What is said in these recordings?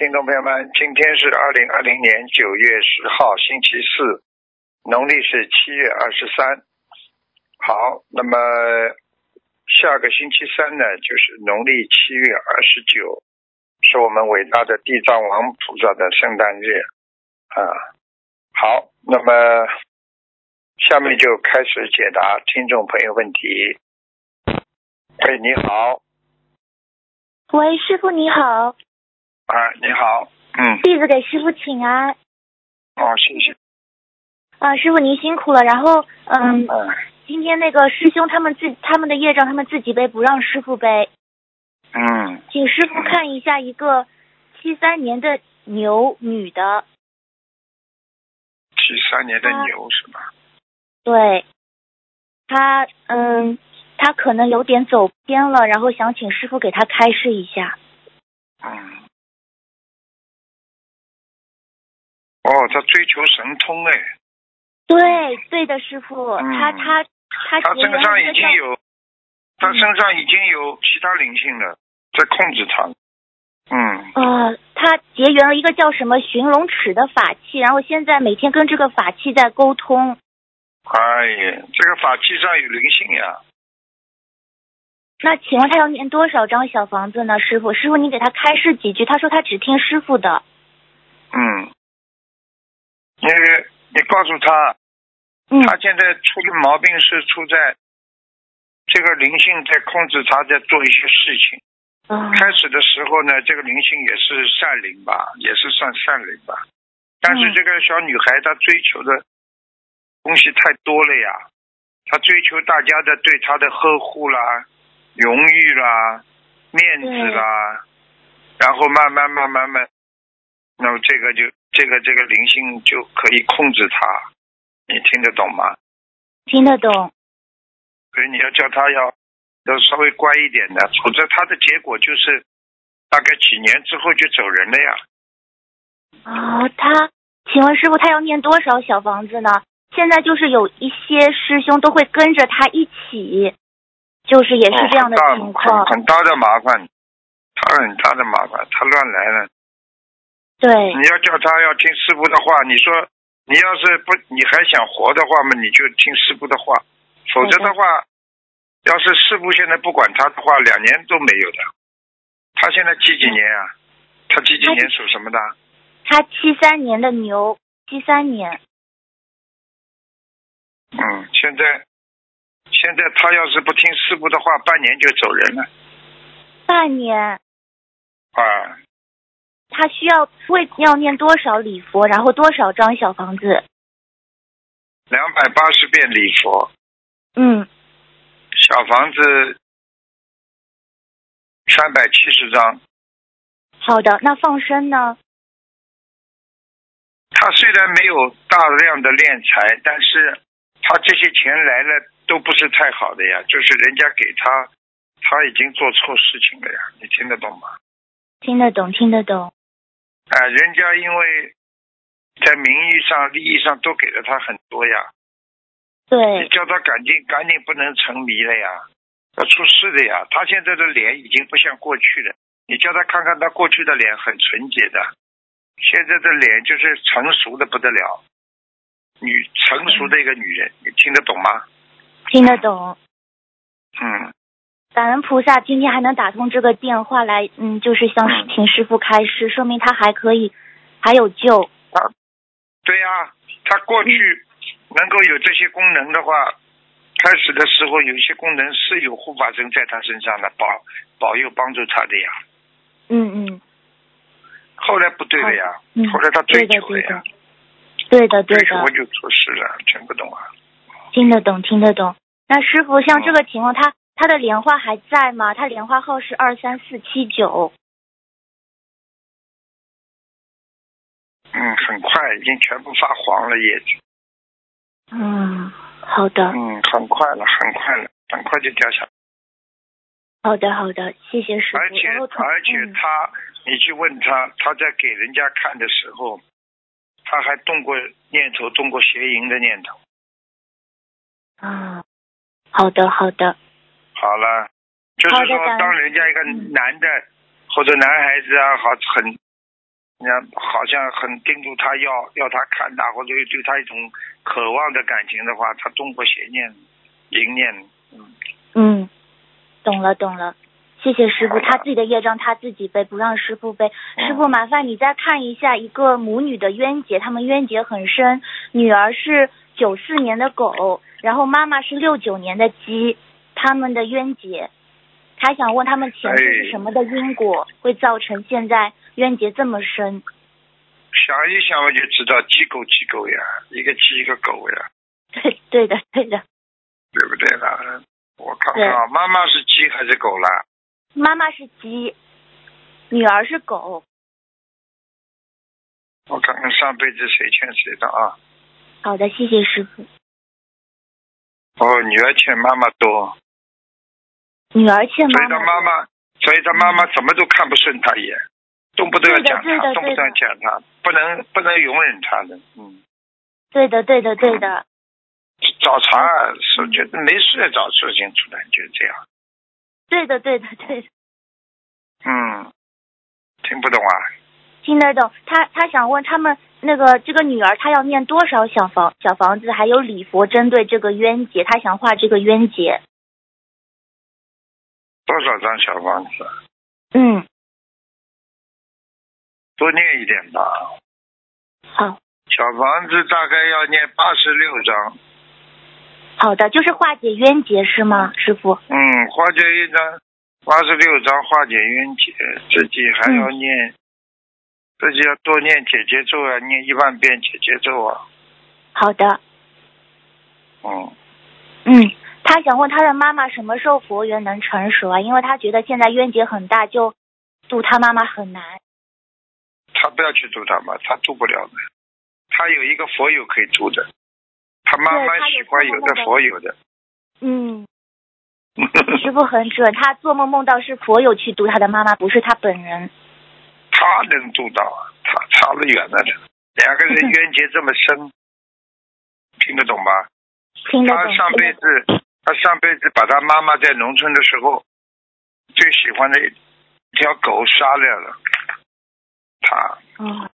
听众朋友们，今天是二零二零年九月十号，星期四，农历是七月二十三。好，那么下个星期三呢，就是农历七月二十九，是我们伟大的地藏王菩萨的圣诞日啊。好，那么下面就开始解答听众朋友问题。喂，你好，喂，师傅你好，啊，你好，嗯，弟子给师傅请安。哦，谢谢，啊，师傅您辛苦了。然后，嗯，嗯，今天那个师兄他们自他们的业障他们自己背，不让师傅背，嗯，请师傅看一下一个七三年的牛女的，七三年的啊牛是吧？对，她嗯，她可能有点走偏了，然后想请师傅给她开示一下。嗯。哦，他追求神通哎，对，对的，师傅，嗯她她她他身上已经有，他身上已经有其他灵性了，在控制他。嗯，呃，他结缘了一个叫什么寻龙尺的法器，然后现在每天跟这个法器在沟通。哎呀，这个法器上有灵性呀，那请问他要念多少张小房子呢？师傅，师傅你给他开示几句。他说他只听师傅的。嗯，你你告诉他，嗯他现在出的毛病是出在这个灵性在控制他在做一些事情。啊开始的时候呢，这个灵性也是善灵吧，也是算善灵吧。但是嗯这个小女孩她追求的东西太多了呀，她追求大家的对她的呵护啦、荣誉啦、面子啦，然后慢慢慢慢慢，那么这个就这个这个灵性就可以控制他，你听得懂吗？听得懂。所以你要叫他要要稍微乖一点的，否则他的结果就是大概几年之后就走人了呀。哦，他，请问师傅他要念多少小房子呢？现在就是有一些师兄都会跟着他一起，就是也是这样的哦情况。很大很很大的麻烦，他很大的麻烦，他乱来了。对你要叫他要听师傅的话，你说你要是不你还想活的话嘛，你就听师傅的话，否则的话，要是师傅现在不管他的话，两年都没有的。他现在几几年啊？他几几年属什么的？他七三年的牛，七三年。嗯，现在现在他要是不听师傅的话，半年就走人了半年，啊。他需要为要念多少礼佛，然后多少张小房子？两百八十遍礼佛，嗯，小房子三百七十张。好的。那放生呢？他虽然没有大量的敛财，但是他这些钱来了都不是太好的呀，就是人家给他，他已经做错事情了呀，你听得懂吗？听得懂，听得懂。啊、人家因为在名义上、利益上都给了他很多呀，对你，叫他赶紧赶紧不能沉迷了呀，要出事的呀。他现在的脸已经不像过去了，你叫他看看他过去的脸很纯洁的，现在的脸就是成熟的不得了，女成熟的一个女人，你听得懂吗？听得懂。嗯，感恩菩萨，今天还能打通这个电话来，嗯，就是向嗯请师傅开示，说明他还可以，还有救。对呀、他过去能够有这些功能的话，开始的时候有一些功能是有护法神在他身上的保保佑帮助他的呀，嗯嗯，后来不对了呀，嗯后来他追求了呀。对的，对的，对的，追求就出事了，听不懂啊？听得懂，听得懂。那师傅，像嗯这个情况，他他的莲花还在吗？他莲花号是二三四七九。嗯，很快已经全部发黄了叶子，嗯，好的，嗯，很快了，很快了，很快就掉下来。好的，好的，谢谢师傅。而且而且嗯他，你去问他，他在给人家看的时候，他还动过念头，动过邪淫的念头。啊，好的，好的，好了，就是说，当人家一个嗯男的、或者男孩子啊，好很人家好像很盯住他要要他看他，或者对他一种渴望的感情的话，他动过邪念、淫念。嗯，嗯，懂了懂了，谢谢师傅，他自己的业障他自己背，不让师傅背。嗯师傅，麻烦你再看一下一个母女的冤结，他们冤结很深，女儿是九四年的狗，然后妈妈是六九年的鸡，他们的冤结。他想问他们前世是哎什么的因果，会造成现在冤结这么深？想一想我就知道，鸡狗鸡狗呀，一个鸡一个狗呀，对对的对的，对不对啦？我看看啊，妈妈是鸡还是狗啦？妈妈是鸡，女儿是狗。我看看上辈子谁欠谁的啊？好的，谢谢师傅。哦，女儿欠妈妈多，女儿欠所以她妈他妈妈，所以他妈妈怎么都看不顺她一眼，动不动要讲她，动不动要讲她，不能不能容忍她的，嗯。对的对的对的，找茬是觉得没事找事情出来，就这样。对的对的对的，嗯，听不懂啊？听得懂。他他想问他们那个这个女儿，她要念多少小房小房子，还有礼佛针对这个冤结，他想画这个冤结。多少张小房子？嗯，多念一点吧。好小房子大概要念八十六张。好的，就是化解冤结是吗，师傅？嗯，化解一张，八十六张化解冤结，自己还要念，自己要多念姐姐咒啊，念一万遍姐姐咒啊。好的，嗯，嗯，他想问他的妈妈什么时候佛缘能成熟啊？因为他觉得现在冤结很大，就度他妈妈很难。他不要去度他妈，他度不了的。他有一个佛友可以度的，他妈妈喜欢有的佛友的。嗯，师傅很准，他做梦梦到是佛友去度他的妈妈，不是他本人。他能做到，他差得远了的。两个人冤结这么深，听得懂吧？听得懂。他上辈子，他上辈子把他妈妈在农村的时候最喜欢的一条狗杀掉了，他，哦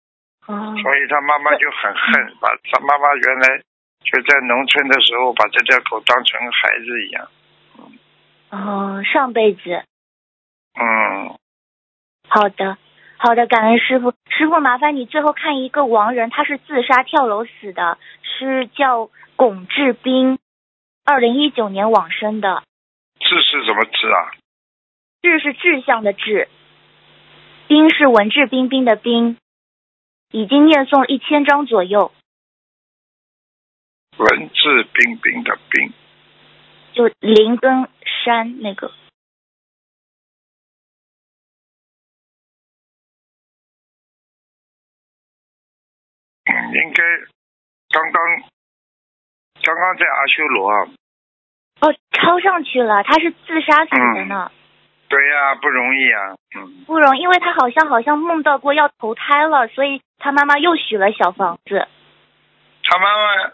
哦，所以他妈妈就很恨，把他妈妈原来就在农村的时候把这条狗当成孩子一样。哦，上辈子。嗯，好的，好的，感恩师傅。师傅，麻烦你最后看一个亡人，他是自杀跳楼死的，是叫龚志斌，二零一九年往生的。志是什么志啊？志是志向的志，冰是文质彬彬的彬，已经念诵一千章左右，文质彬彬的彬。就林跟山那个。嗯，应该刚刚刚刚在阿修罗啊。哦，抄上去了，他是自杀死的呢，对呀、不容易啊。嗯，不容易，因为他好像好像梦到过要投胎了，所以他妈妈又许了小房子。他妈妈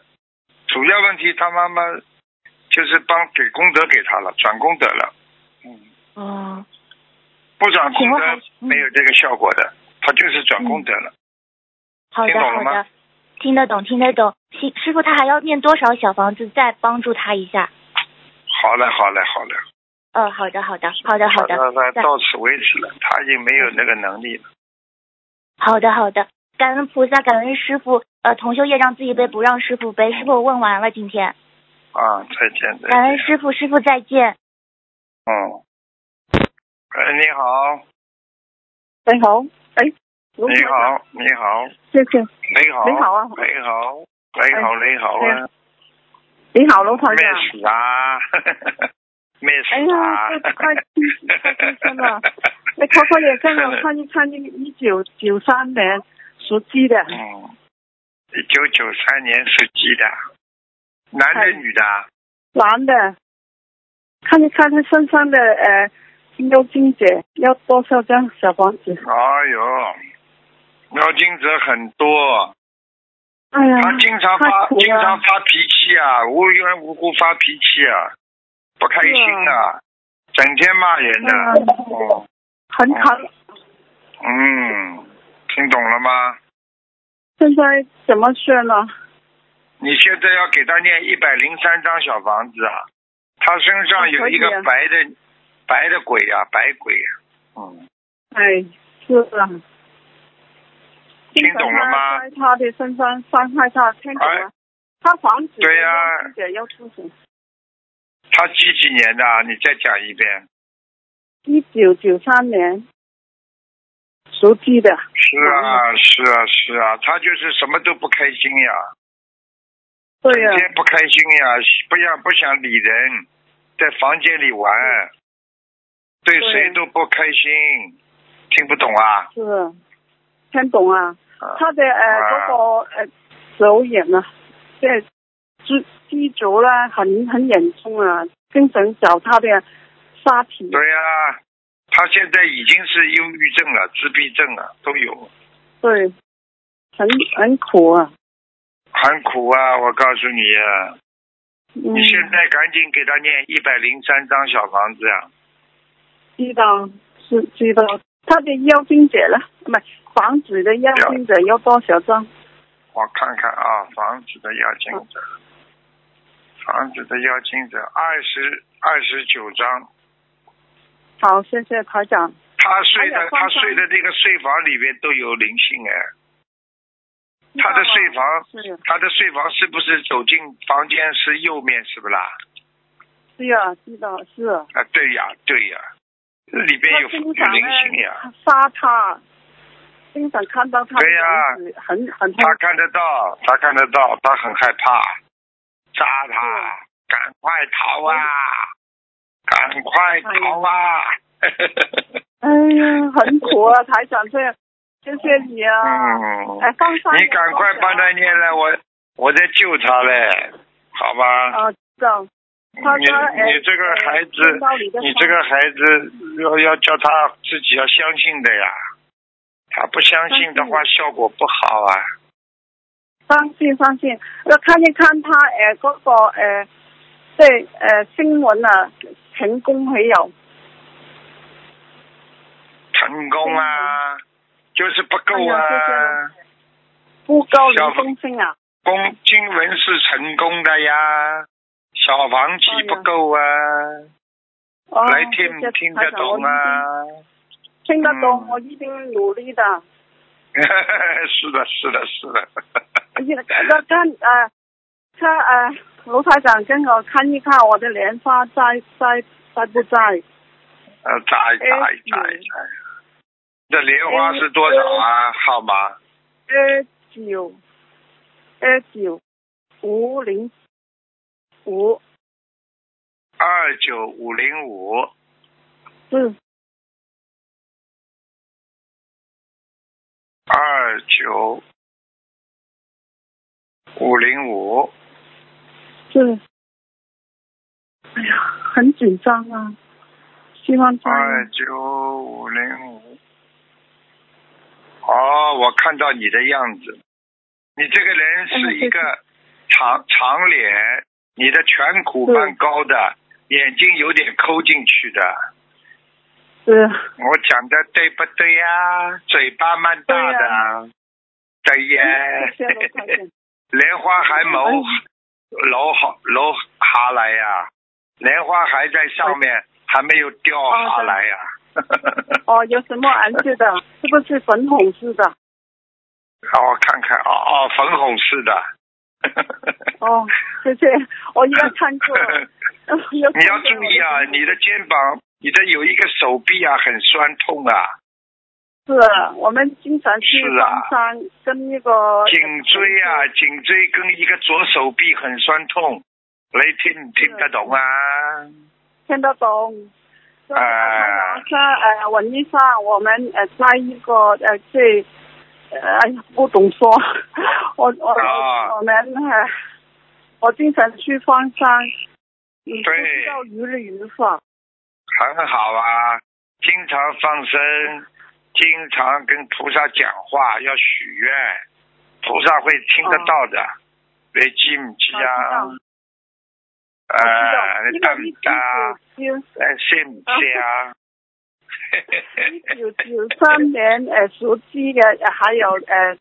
主要问题，他妈妈就是帮给功德给他了，转功德了。嗯，哦，不转功德没有这个效果的，他就是转功德了。好的听懂了吗好的，听得懂听得懂。师师傅，他还要念多少小房子再帮助他一下？好嘞好嘞好嘞。嗯，好的好的好的好的那那到此为止了，他已经没有那个能力了。好的好的，感恩菩萨，感恩师傅。呃，同修业障自己背，不让师傅背。师傅，我问完了今天。啊，再见再感恩。师傅，师傅再见。嗯，哎，你好，你好，哎，你好，你好，谢谢，你好，你好啊你好，你好，你好啊，你好，卢台咩长。事啊？咩事哎啊呀，这快快出生了，你可可也跟我看一看一一九九三年属鸡的，嗯，一九九三年属鸡的，男的哎女的啊？男的，看一看他身上的呃妖精者要多少张小房子？哎呦，妖精者很多，哎呀，他经常发经常发脾气啊，无缘无故发脾气啊，不开心啊，整天骂人呢、嗯哦，很疼，嗯，听懂了吗？现在怎么选呢？你现在要给他念一百零三张小房子啊，他身上有一个白的、白的鬼啊、白鬼呀、嗯，哎，是啊。听懂了吗在他的身上伤害他，听懂了。哎他房子对呀要出手。他几几年的啊？你再讲一遍。一九九三年属鸡的，是啊，是啊，是啊，他就是什么都不开心呀，对呀、整天不开心呀，不想不想理人，在房间里玩，对对谁都不开心，听不懂啊？是听懂啊？啊他的呃哇嗰、个呃手眼啊，即係肌肌足啦，很很严重啊，经常找他的沙皮。对呀、他现在已经是忧郁症了，自闭症了，都有，对，很很苦啊。很苦啊！我告诉你啊，嗯，你现在赶紧给他念一百零三张小房子啊！知道是知道，他的妖精者了？唔係房子的妖精者有多少张？我看看啊，房子的要经者，房子的要经者二十二十九张。好，谢谢台长。他睡的他睡的那个睡房里面都有灵性哎，他的睡房他的睡房是不是走进房间是右面是不啦？是啊，知道是啊。啊，对呀对呀，里边有有灵性呀，杀他，经常看到他对呀很很他看得到，他看得到，他很害怕，杀他，赶快逃啊，赶快逃啊！哎呀，很苦啊，台长这样谢谢你啊。嗯，哎，放上你赶快帮他念了，我我在救他嘞，好吧？啊，知道。他你你这个孩子你这个孩子要要叫他自己要相信的呀，他不相信的话效果不好啊。相信相信，要看一看他誒嗰、個呃，即係誒新闻啊，成功没有？成功啊，就是不夠哎呀謝謝啊。不夠小零公升啊？公经文是成功的呀，小房子不够啊，哦，来听謝謝听得懂？啊？我已經聽得懂，嗯我一定努力的。是的，是的，是的。那看誒，他誒盧台长跟我看一看我的莲花在在在不在？呃，在在哎在在。这莲花是多少啊？号码？二九二九五零五二九五零五。嗯二九五零五。是。哎呀，很紧张啊！希望在二九五零五。哦，我看到你的样子，你这个人是一个长长脸，你的颧骨蛮高的，眼睛有点抠进去的。是我讲的对不对呀？嘴巴蛮大对的，对呀谢谢卢台长。莲花还冇哎落下落下来呀、莲花还在上面，还没有掉下来呀、哦，有什么颜色的？是不是粉红色的？让我看看，哦哦，粉红色的。哦，谢谢，我应该看过。呃 有你要注意啊，你的肩膀，你的有一个手臂啊，很酸痛啊，是啊，我们经常去是啊方山跟那个颈椎啊，颈椎跟一个左手臂很酸痛，你听唔听得懂啊？听得懂。所以啊我说呃，文医生，我们呃在一个呃最呃哎呀不懂说，我我、啊我们呃我经常去方山，嗯，不对知道如理如法。很好啊，经常放生，经常跟菩萨讲话，要许愿，菩萨会听得到的。你知唔知啊？我知誒，你得唔因为一得啊？直就誒，識唔識啊？一九九三年呃属鸡的，呃还有呃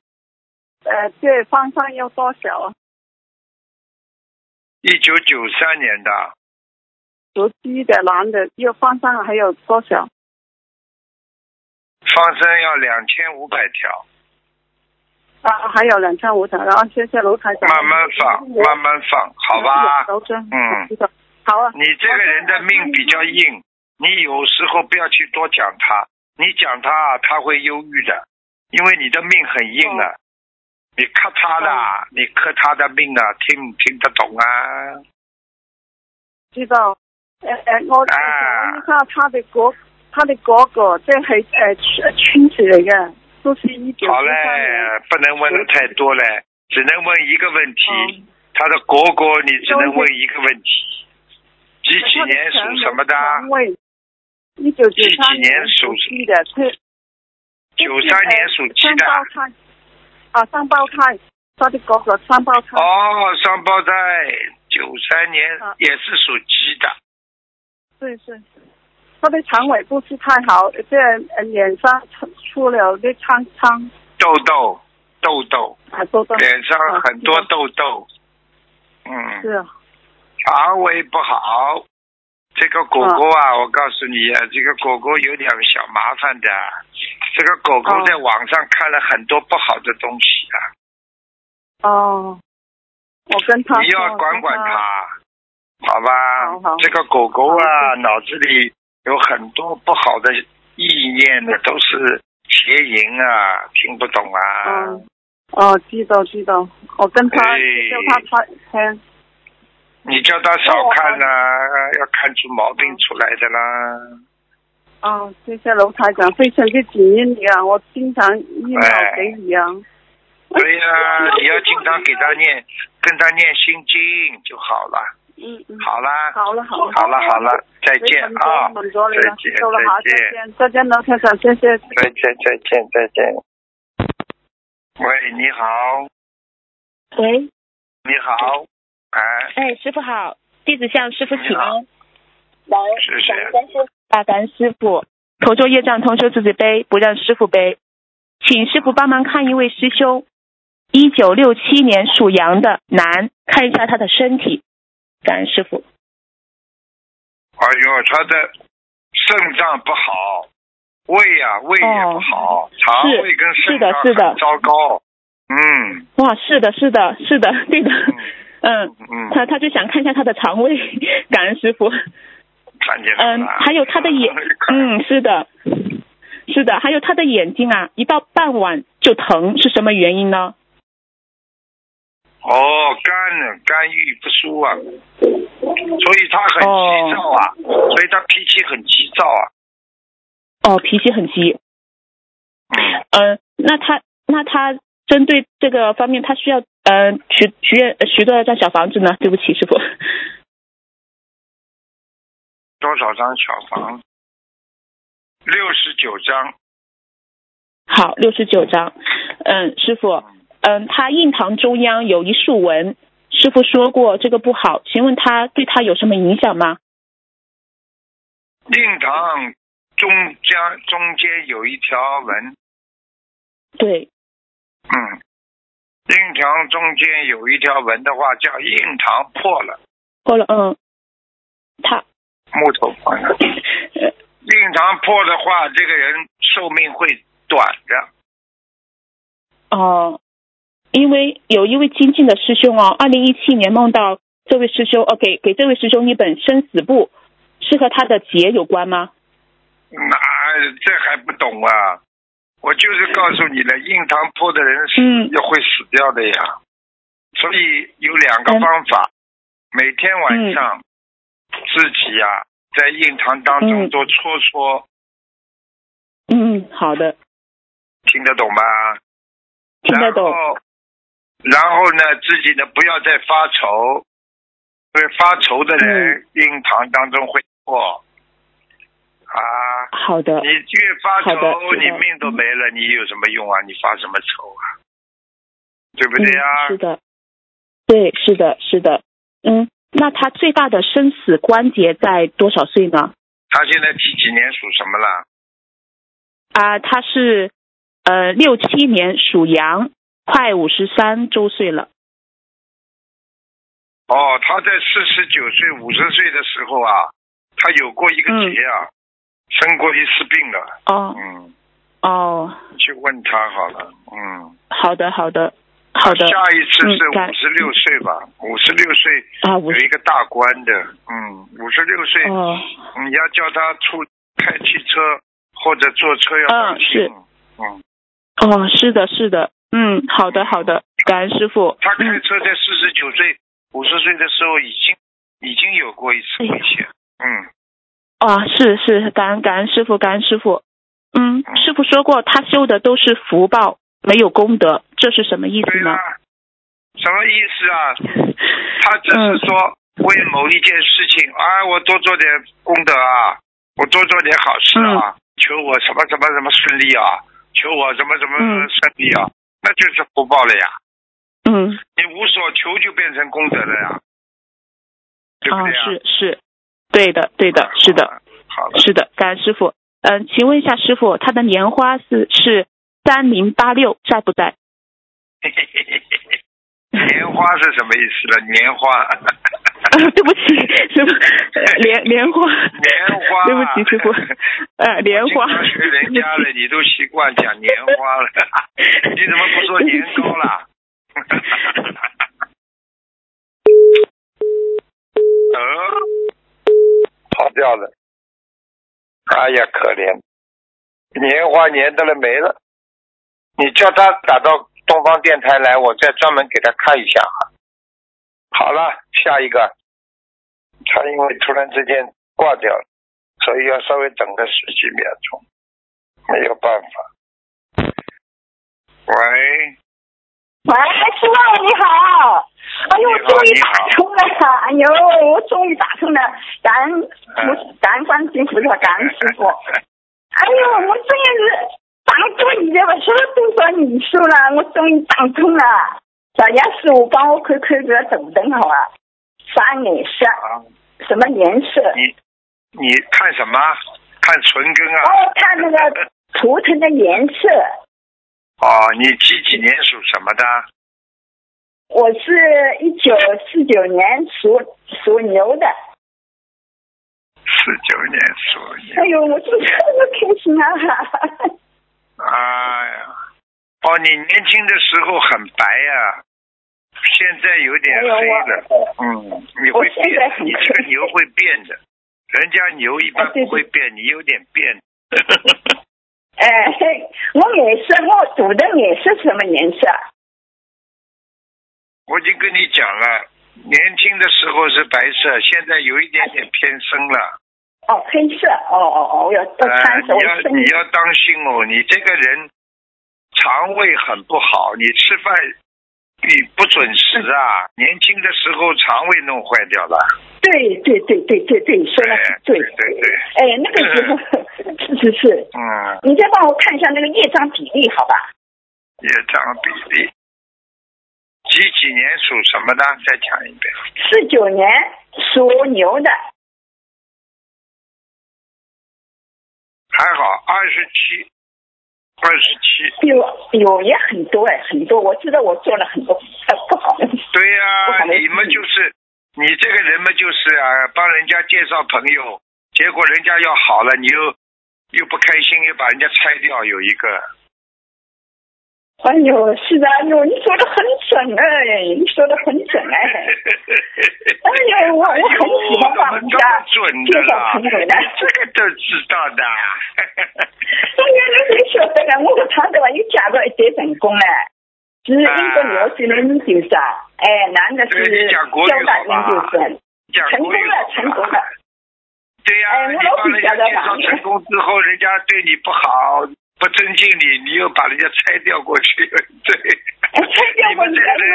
呃这方向要多少啊？一九九三年的，属鸡的男的，要放生还有多少？放生要两千五百条，啊，还有两千五百，然后谢谢卢台长。慢慢放，慢慢放，好吧？嗯。好啊。你这个人的命比较硬，你有时候不要去多讲他，你讲他他会忧郁的，因为你的命很硬啊。你克他的，你克他的命啊，听唔听得懂啊？知道。誒誒，我想問一下，他的哥，他的哥哥，即係誒村子嚟嘅，都是一九好嘞，不能问的太多嘞，只能问一個問題。他的哥哥，你只能问一个问题。几几年属什么的？一九九三年属鸡的，九三年属鸡的。雙胞胎。啊，双胞胎，他的哥哥双胞胎。哦，双胞胎，九三年也是属鸡的。對是，他的肠胃不是太好，即係臉上出了啲瘡瘡。痘痘，痘痘。啊，痘痘。脸上很多痘痘。嗯。是啊。肠胃不好，這個狗狗啊，我告诉你啊，这个狗狗有点小麻烦的。这个狗狗在网上看了很多不好的东西啊。哦。我跟他。你要管管它。好吧，好好這個狗狗啊，脑子里有很多不好的意念的，都是邪淫啊，听不懂啊。嗯。哦，知道知道，我跟他叫他聽。你叫他少看啦、啊，要看出毛病出来的啦。哦，謝謝盧台長，非常之感恩你啊，我經常 email 給你啊。對呀、啊，你要經常給他念，跟他念心經就好了。嗯嗯，好啦，好了好了，好了好了，再見啊，再見再見再見，再見劉先生，謝謝。再見再見再見。喂，你好。喂。你好，哎。哎，师傅好，弟子向师傅请安。來，謝謝。感恩大感恩师傅，頭作業障，同修自己背，不让师傅背。请师傅帮忙看一位师兄，一九六七年属羊的男，看一下他的身体。感恩师傅。哎呦，他的肾脏不好，胃呀、啊、胃也不好，哦、腸胃跟腎臟是的很糟糕。嗯。哇，是的，是的，是的，对的。嗯。嗯。他他就想看一下他的肠胃，感恩师傅。嗯，还有他的眼，嗯，是的，是的，还有他的眼睛啊，一到傍晚就疼，是什么原因呢？哦，肝呢，肝郁不舒啊，所以他很急躁啊，哦、所以他脾气很急躁啊。哦，脾气很急。嗯。嗯，那他那他针对这个方面，他需要嗯许许愿许多少张小房子呢？对不起，师傅。多少张小房？六十九张。好，六十九张。嗯，师傅。嗯，他印堂中央有一竖纹，师傅说过这个不好，请问他对他有什么影响吗？印堂中间中间有一条纹。对。嗯，印堂中间有一条纹的话，叫印堂破了。破了，嗯。他。木头破了。印堂破的话，这个人寿命会短的。哦。因为有一位亲近的师兄哦，二零一七年梦到这位师兄哦，给给这位师兄一本生死簿，是和他的劫有关吗？那这还不懂啊！我就是告诉你了，印堂破的人是要会死掉的呀。嗯、所以有两个方法，嗯、每天晚上自己呀、啊、在印堂当中多搓搓。嗯，好的。听得懂吧？听得懂。然后呢，自己呢不要再发愁，因为发愁的人印堂当中会破、嗯、啊。好的。你越发愁，你命都没了，你有什么用啊？你发什么愁啊？对不对啊？嗯、是的，对，是的，是的。嗯，那他最大的生死关节在多少岁呢？他现在几几年属什么了？啊，他是呃六七年属羊，快五十三周岁了。哦，他在四十九岁、五十岁的时候啊，他有过一个劫啊，生过一次病了。哦。嗯，哦，去问他好了。嗯，好的好的。好的。下一次是五十六岁吧？五十六岁啊，有一个大官的。嗯，五十六岁，哦。你要叫他出开汽车或者坐车要当心。嗯。哦，是的是的，嗯，好的好的，感恩师傅。他开嗯车在四十九岁、五十岁的时候已经已经有过一次危险。嗯，哦，是是，感恩感恩师傅，感恩师傅。嗯，师傅说过，他修的都是福报，没有功德，这是什么意思呢？啊，什么意思啊？他只是说为某一件事情，啊，我多做点功德啊，我多做点好事啊，求我什么什么什么顺利啊，求我什么什么嗯顺利啊，那就是福报了呀。嗯，你无所求就变成功德了呀，啊？是是，对的对的，是的。好的，是的，感恩师傅。嗯、请问一下师傅，他的年花是是三零八六在不在？莲花是什么意思呢？莲花，对不起，师傅，呃莲 莲花，莲花对不起师傅，呃，莲花，学人家了，你都习惯讲年花了，你怎么不说年糕啦？呃，跑掉了。哎呀，可怜，年花年的了没了。你叫他打到东方电台来，我再专门给他看一下啊。好了，下一个，他因为突然之间挂掉了，所以要稍微等个十几秒钟，没有办法。喂，喂，师傅你好！哎呦，我终于打通了！哎呦，我终于打通了！感恩菩，感恩观世音菩萨，感恩师傅。哎呦，我真的是打通你的，我说了多少年数了，我终于打通了。小杨师傅帮我看看这个图腾好啊，啥颜色？啊，什么颜色？你你看什么？看唇根啊？哦，看那个图腾的颜色。哦，你几几年属什么的？我是一九四九年属属牛的。四九年属牛。哎呦，我真的那么开心啊！哎呀，哦，你年轻的时候很白呀、现在有点黑了。我嗯，你会变，你这个牛会变的。人家牛一般不会变，你有点变。哎，嘿我脸色，我赌的脸色什么颜色？我已经跟你讲了，年轻的时候是白色，现在有一点点偏深了。哦，黑色。哦哦哦，我要多呃，穿色，你要你要当心哦，你这个人肠胃很不好，你吃饭你不准时啊，年轻的时候肠胃弄坏掉了。对对对对对对，说的很对对。对对，哎，那个时候是是 是，嗯，你再帮我看一下那个业障比例，好吧？业障比例。几几年属什么的？再讲一遍。四九年属牛的，还好，二十七，二十七。有有也很多哎，很多。我知道我做了很多呃不好的。对呀、你们就是你这个人嘛，就是啊，帮人家介绍朋友，结果人家要好了，你又又不开心，又把人家拆掉，有一个。哎呦，是的，哎呦，你说的很准哎，你说的很准哎。哎呦，我我很喜欢帮人怎么家这么准介绍的啦？朋友的。这个都知道的。哎呀，你你晓得了，我个厂对吧，又嫁到一对成功了，是一个牛是研究生，哎，男的是交大研究生，讲成功了成功了。对呀、哎我你帮人家介绍成功之后，人家对你不好，不尊敬你，你又把人家拆掉过去，对。哎，拆掉过去你们这个人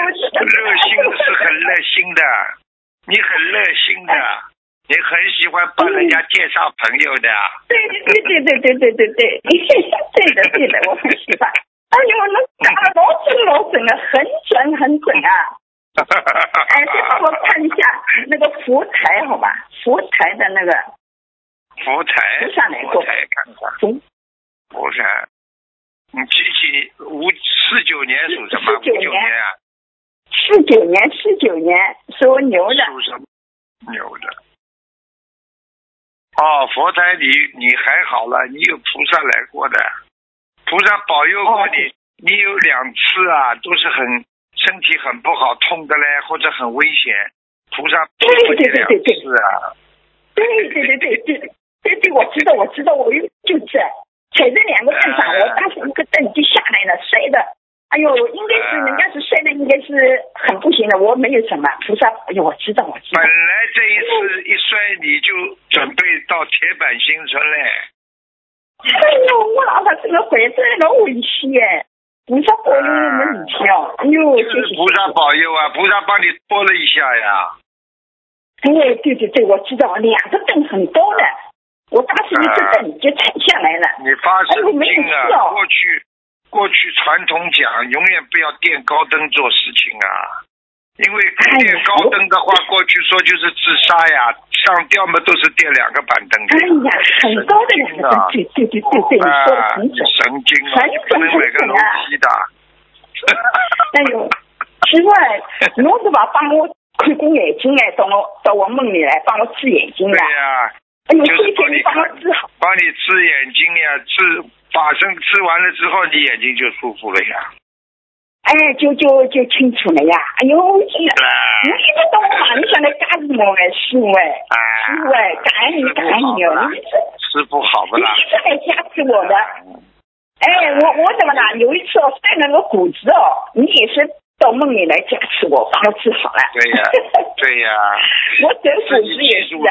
热心是很热心的，你很热心的，你很喜欢帮人家介绍朋友的。对对对对对对对对，对的对的，我很喜欢。哎呦，那打的老准老准了，很准很准啊！哎，再帮我看一下那个福台好吧？福台的那个福台，福上来过福台看看。福佛山，你几几五四九年属什么？五49九年啊，四九年，四九年属牛的。属什么？牛的。哦，佛台你你还好了，你有菩萨来过的，菩萨保佑过你，哦你有两次啊，都是很身体很不好，痛的嘞，或者很危险，菩萨保佑你两对对对对次啊。对对对对对对对，我知道我知道，我有就是踩在两个凳上，哎我当时一个凳就下来了，摔的。哎呦，应该是人家是摔的，应该是很不行的。我没有什么菩萨，哎呦，我知道我知道本。来这一次一摔你就准备到铁板新村嘞，哎呦，我老婆这个回这老危险，菩萨保佑我们一条。哎呦，谢谢。就是菩萨保佑啊，菩萨帮你拨了一下呀。哎，对对对，我知道，两个凳很高的，我当时一个凳就踩下来了。你发神经啊！过去过去传统讲，永远不要垫高灯做事情啊，因为垫高灯的话，过去说就是自杀呀，上吊嘛都是垫两个板凳的哎呀，很高的两个凳，对对对对对，你说的啊，你很准。神经啊！很你不能准每个楼梯的。哎呦，奇怪，侬是吧？帮我看过眼睛来，到我到我梦里来帮我治眼睛对的。呀、就是谢谢你帮我治好。帮你治眼睛呀，治法身治完了之后，你眼睛就舒服了呀。哎，就就就清楚了呀。哎呦，真的，你一直到我马里向来加持我哎，师傅哎，啊师傅哎，感恩你，感恩你哦，你师傅好不你啦？一直来加持我的。哎，我我怎么啦？有一次我犯了个骨子哦，你也是到梦里来加持我，帮我治好了。对呀、对呀、我得骨自己子也是的。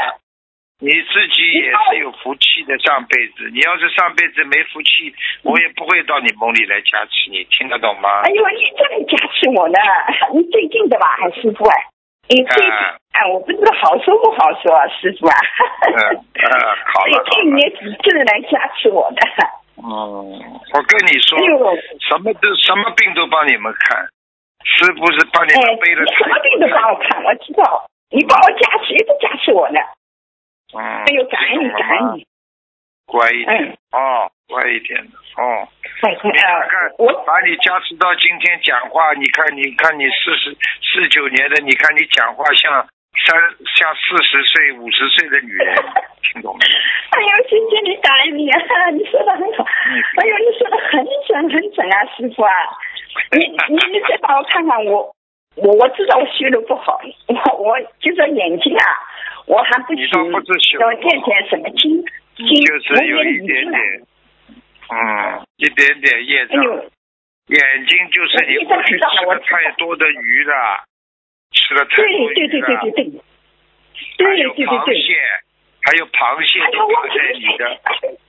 你自己也是有福气的。上辈子，你要是上辈子没福气，我也不会到你梦里来加持你，听得懂吗？哎呦，你这么加持我呢？你最近的吧，还师傅哎？你最近啊啊，我不知道好说不好说啊，师傅啊。嗯嗯，好最近你。几次来加持我的？嗯，我跟你说什么都什么病都帮你们看，师傅是帮你哎，们背了你什么病都帮我看，我知道。你帮我加持，一直加持我呢。嗯，哎呦，感恩你，感恩你。乖一点嗯，哦，乖一点的哦。你看啊看！，我把你加持到今天讲话，你看，你看你四十四九年的，你看你讲话像三像四十岁五十岁的女人，听懂没有？哎呦，谢谢你，感恩你啊！你说的很好。哎呦，你说的很准很准啊，师傅啊！你你你再帮我看看我，我我知道我修的不好，我我就说眼睛啊，我还不行不是修，要念点什么经经，就是有一。点点，嗯，一点点业障。哎，眼睛就是你过去吃了太多的鱼了，吃了太对多对对鱼了，对对对，还有对对对对。螃蟹，还有螃蟹都爬在你的，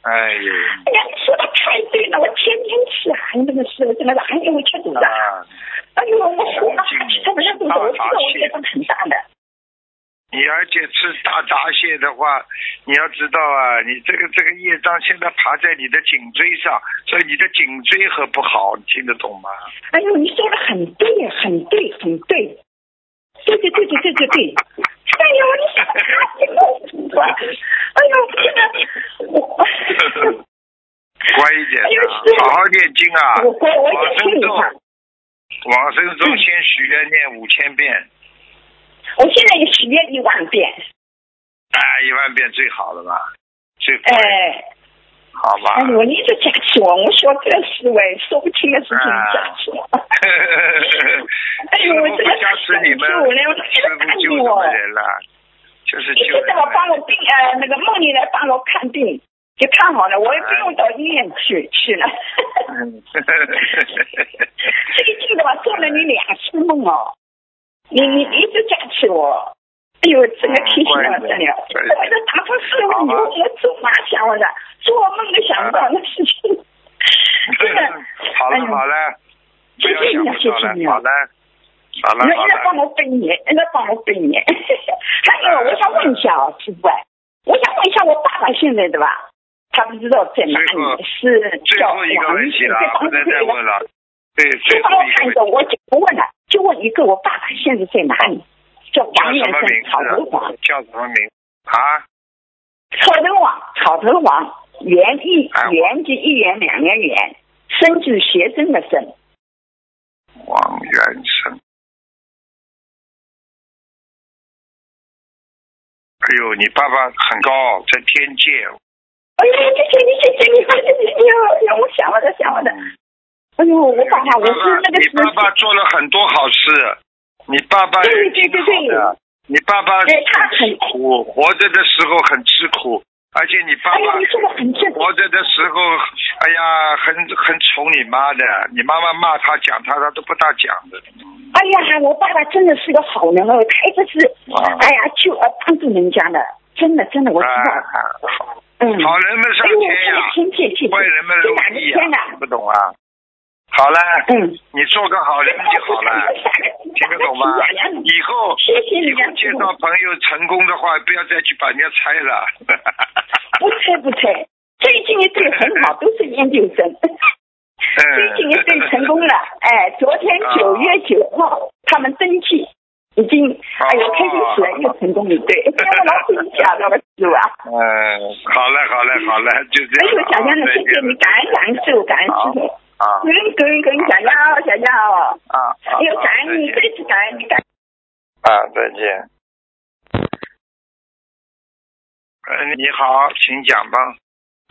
哎呦，哎呀，你说的太对了，我天天吃啊，你这个是真的是，哎呦，我确实是啊。啊，哎呦，我活了他们那肚子，我知道我业障很大的。你而且吃大闸蟹的话，你要知道啊，你这个这个业障现在爬在你的颈椎上，所以你的颈椎很不好，你听得懂吗？哎呦，你说的很对，很对，很对。对对对对对对对。哎呦，你说的太对了。哎呦，真的，我。乖一点啊是，好好念经啊，往生咒，往生咒先许愿念五千遍，我现在也许愿一万遍。哎，一万遍最好了嘛，最，哎，好吧？哎呦，你一直加持我，我说这思维说不清的事情加持我。哎呦，我这个师傅不加持你们，我了，我师这个看傅救什我么。人了？就是你现在我。帮我病呃那个梦里来帮我看病，就看好了，我也不用到医院去去了。嗯最近的话，做了你两次梦哦，你你一直加起我，哎呦，这个提醒我真的，我这打通师傅以后，我做马想我的，做梦都想不到的事情，真的。好了好了，谢谢你啊，谢谢你啊好。了好了好人家帮，我背你，人家帮我背你。还有，我想问一下啊，师傅啊，我想问一下我爸爸现在对吧？他不知道在哪里，是叫最后一个王姓，问题了，帮我不能再问了。对，就最帮我看一个，我就不问了，就问一个，我爸爸现在在哪里？叫叫王元生，草头王？，叫什么名啊？草头王，草头王，元一哎元就一元两个元，生就是学生的生。王元生。哎呦，你爸爸很高，在天界。哎呦，谢谢你，谢谢你，哎呦，让我想我的，想了的。哎呦，我爸爸，我是那个你爸爸做了很多好事，你爸爸对对对对挺好的。你爸爸他很吃苦，活着的时候很吃苦，而且你爸爸你说的很正。活着的时候，哎呀，很很宠你妈的，你妈妈骂他讲他，他都不大讲的。哎呀，我爸爸真的是个好人哦，他一直是，啊。哎呀，就呃帮助人家的，真的真的我知道。啊，嗯。好人们上天坏人们入这哪个地不懂啊？好了，嗯。你做个好人就好了，听得懂吗？以后以后介绍朋友成功的话，不要再去把人家拆了。不拆不拆，最近一对很好，都是研究生。最近一对成功了，哎，昨天啊九月九号他们登记，已经，哎呦，开心死了，又成功一对，让我老回家了，师傅啊！嗯，好嘞好嘞好嘞，就这样了。哎呦，小杨的，谢谢你，感恩感恩感恩师傅。啊感恩感恩感恩小杨，小杨哦。啊啊！哎呦，感恩你，再见这次感恩你，感。啊，再见。嗯，你好，请讲吧。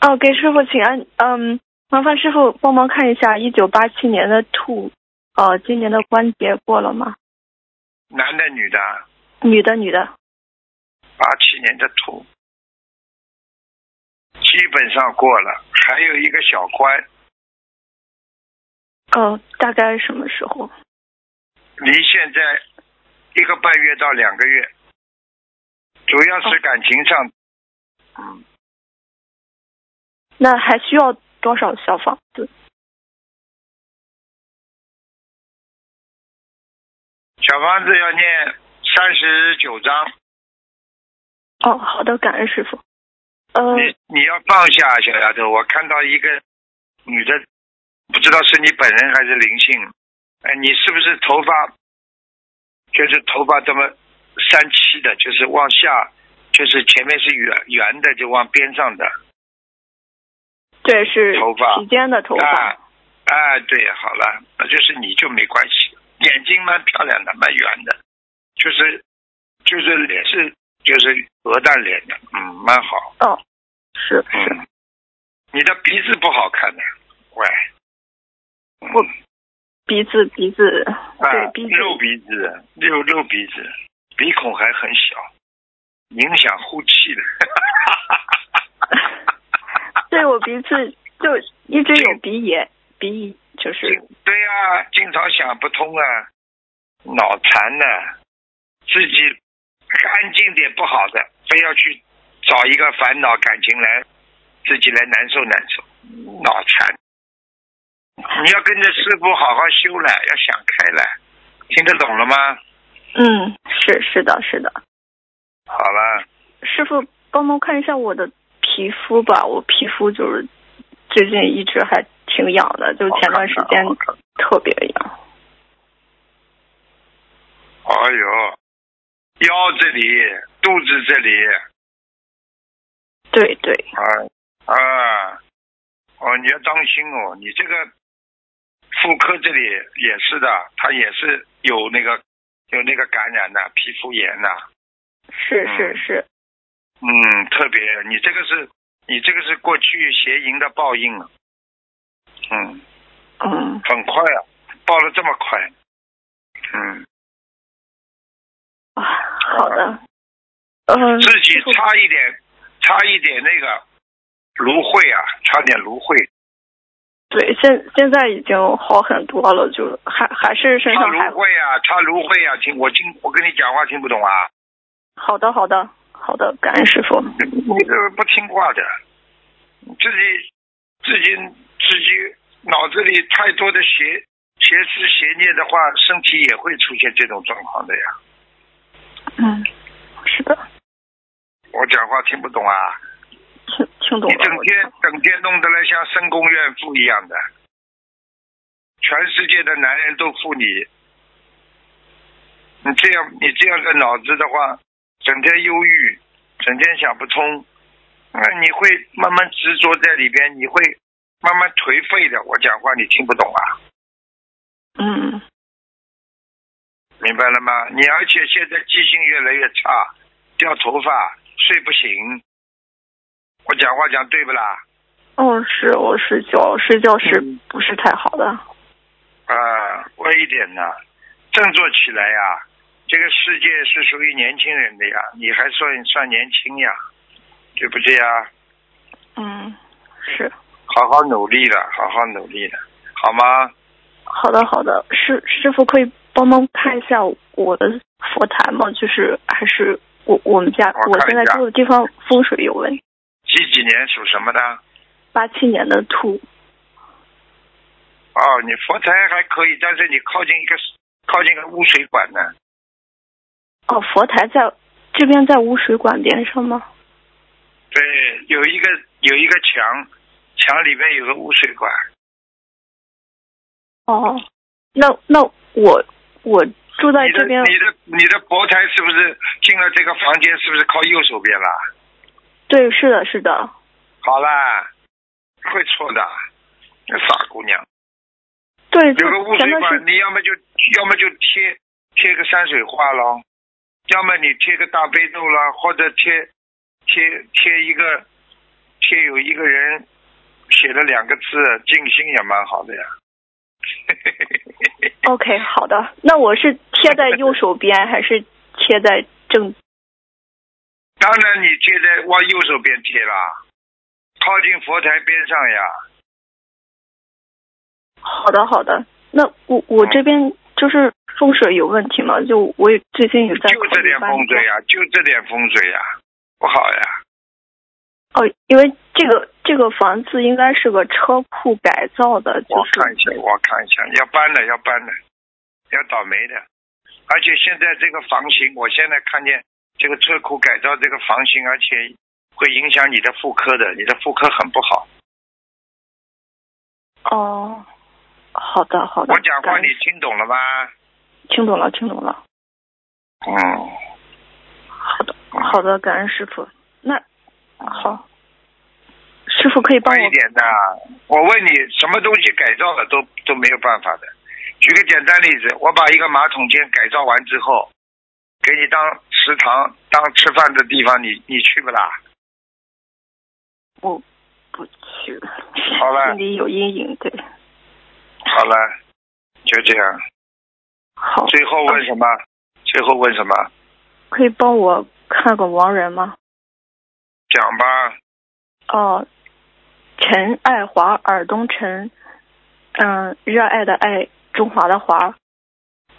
哦，给师傅请安。嗯，麻烦师傅帮忙看一下一九八七年的兔，呃，今年的关节过了吗？男的女的？女的，女的。八七年的兔，基本上过了，还有一个小关，哦，大概什么时候？离现在一个半月到两个月，主要是感情上，嗯，那还需要多少小房子？小房子要念三十九章，哦，好的，感恩师傅。呃，你你要放下，小丫头。我看到一个女的，不知道是你本人还是灵性。哎，你是不是头发就是头发这么三七的，就是往下，就是前面是圆圆的，就往边上的对，是头发披肩的头发。啊？哎，对，好了，那就是你就没关系。眼睛蛮漂亮的，蛮圆的，就是就是脸是就是鹅蛋脸的，嗯，蛮好。哦，是是。嗯，你的鼻子不好看的，喂。嗯我鼻子鼻子，啊对鼻子肉鼻子，肉肉鼻子，鼻孔还很小，影响呼气的。对我鼻子就一直有鼻炎，鼻就是对呀、经常想不通啊，脑残呢、自己安静点不好的，非要去找一个烦恼感情来，自己来难受难受，脑残。你要跟着师傅好好修了，要想开了，听得懂了吗？嗯，是是的是的。好了，师傅帮忙看一下我的皮肤吧，我皮肤就是最近一直还挺痒的，就前段时间特别痒。哎呦，腰这里、肚子这里，对对，啊啊，哦，你要当心哦，你这个妇科这里也是的，它也是有那个有那个感染的皮肤炎的，是嗯。是是，嗯，特别，你这个是你这个是过去邪淫的报应。了，嗯，嗯，很快啊，报的这么快，嗯，啊，好的，嗯，自己差一点，差一点那个芦荟啊，差点芦荟。对，现现在已经好很多了，就还还是身上还荟啊，插芦荟啊，听我听我跟你讲话听不懂啊？好的好的好的，感恩师傅。你这个不听话的，自己自己自己脑子里太多的邪邪思邪念的话，身体也会出现这种状况的呀。嗯，是的，我讲话听不懂啊？听听懂你整天整天弄得来像深宫怨妇一样的，全世界的男人都负你。你这样你这样的脑子的话，整天忧郁，整天想不通，那，你会慢慢执着在里边，你会慢慢颓废的。我讲话你听不懂啊？嗯明白了吗？你而且现在记性越来越差，掉头发，睡不醒。我讲话讲对不啦？哦，是我睡觉睡觉是嗯不是太好的？啊，晚一点呢，振作起来呀！这个世界是属于年轻人的呀，你还算算年轻呀，对不对呀？嗯，是好好努力了，好好努力了，好吗？好的好的，师师傅可以帮忙看一下我的佛台吗？就是还是我我们家我现在住的地方风水有问题。几几年属什么的？八七年的兔，哦，你佛台还可以，但是你靠近一个靠近一个污水管呢。哦，佛台在这边在污水管边上吗？对，有一个有一个墙，墙里面有个污水管。哦，那那我我住在这边，你的你的佛台是不是进了这个房间？是不是靠右手边啦？对，是的，是的。好啦，会错的，这傻姑娘。对，有个污水管，你要么就要么就贴贴个山水画咯，要么你贴个大悲咒啦，或者贴贴贴一个贴有一个人写了两个字“静心”也蛮好的呀。OK，好的。那我是贴在右手边还是贴在正？当然，你贴在往右手边贴啦，靠近佛台边上呀。好的，好的。那我我这边就是风水有问题嘛？就我也最近有在就这点。风水呀，就这点风水呀，不好呀。哦，因为这个这个房子应该是个车库改造的，就我是看一下，我看一下，要搬的，要搬的，要倒霉的。而且现在这个房型，我现在看见这个车库改造这个房型，而且会影响你的妇科的，你的妇科很不好。哦。好的，好的。我讲话你听懂了吗？听懂了，听懂了。嗯，好的，好的，感恩师傅。那好，师傅可以帮我一点的。我问你，什么东西改造了都都没有办法的。举个简单例子，我把一个马桶间改造完之后，给你当食堂、当吃饭的地方，你你去不啦？我不去，好了心里有阴影。对，好了，就这样。好，最后问什么？最后问什么？可以帮我看个亡人吗？讲吧。哦，陈爱华，尔东陈，嗯，热爱的爱，中华的华，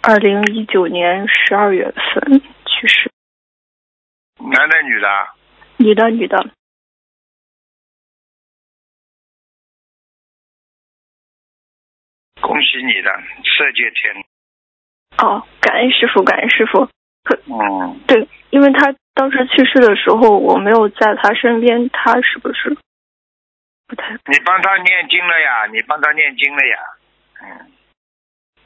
二零一九年十二月份去世，男的女的？女的，女的。恭喜你的色界天。哦，感恩师傅，感恩师傅。可嗯，对，因为他当时去世的时候，我没有在他身边，他是不是不太？你帮他念经了呀？你帮他念经了呀？嗯，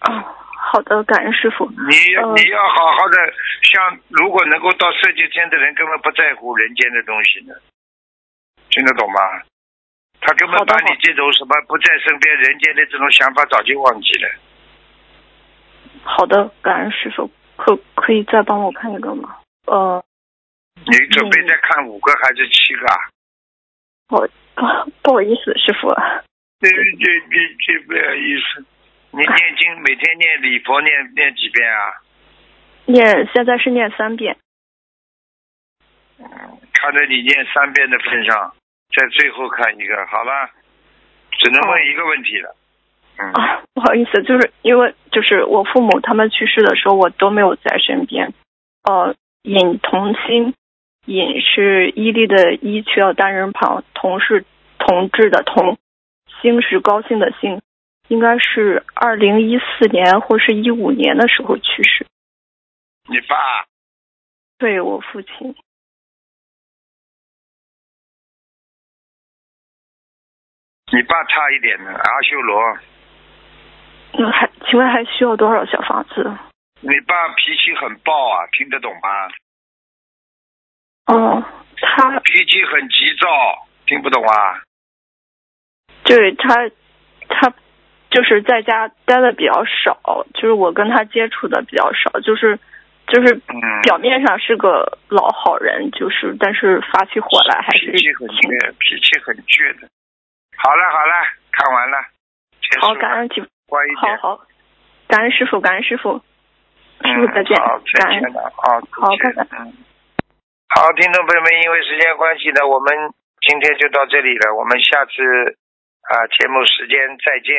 哦，好的，感恩师傅。你呃你要好好的，像如果能够到色界天的人，根本不在乎人间的东西呢，听得懂吗？他根本把你这种什么不在身边人间的这种想法早就忘记了。好的，感恩师傅。可可以再帮我看一个吗？呃，你准备再看五个还是七个啊？我啊，不好意思，师傅。对对对这不好意思。你念经每天念礼佛念念几遍啊？念现在是念三遍。嗯，看在你念三遍的份上，在最后看一个，好吧，只能问一个问题了。嗯，啊，不好意思，就是因为就是我父母他们去世的时候，我都没有在身边。呃，尹同心，尹是伊利的伊，去掉单人旁，同是同志的同，兴是高兴的兴，应该是二零一四年或是一五年的时候去世。你爸对我父亲，你爸差一点呢，阿修罗。那还请问还需要多少小房子？你爸脾气很暴啊，听得懂吗？哦，他脾气很急躁，听不懂啊？对他，他就是在家待的比较少，就是我跟他接触的比较少，就是就是嗯，表面上是个老好人，就是但是发起火来还是脾气很倔，脾气很倔的。好了好了，看完了，结束好，感恩师傅。好好，感恩师傅，感恩师傅，师傅嗯，再见感恩见了啊，好再见拜拜嗯，好，听众朋友们，因为时间关系呢，我们今天就到这里了，我们下次啊节目时间再见。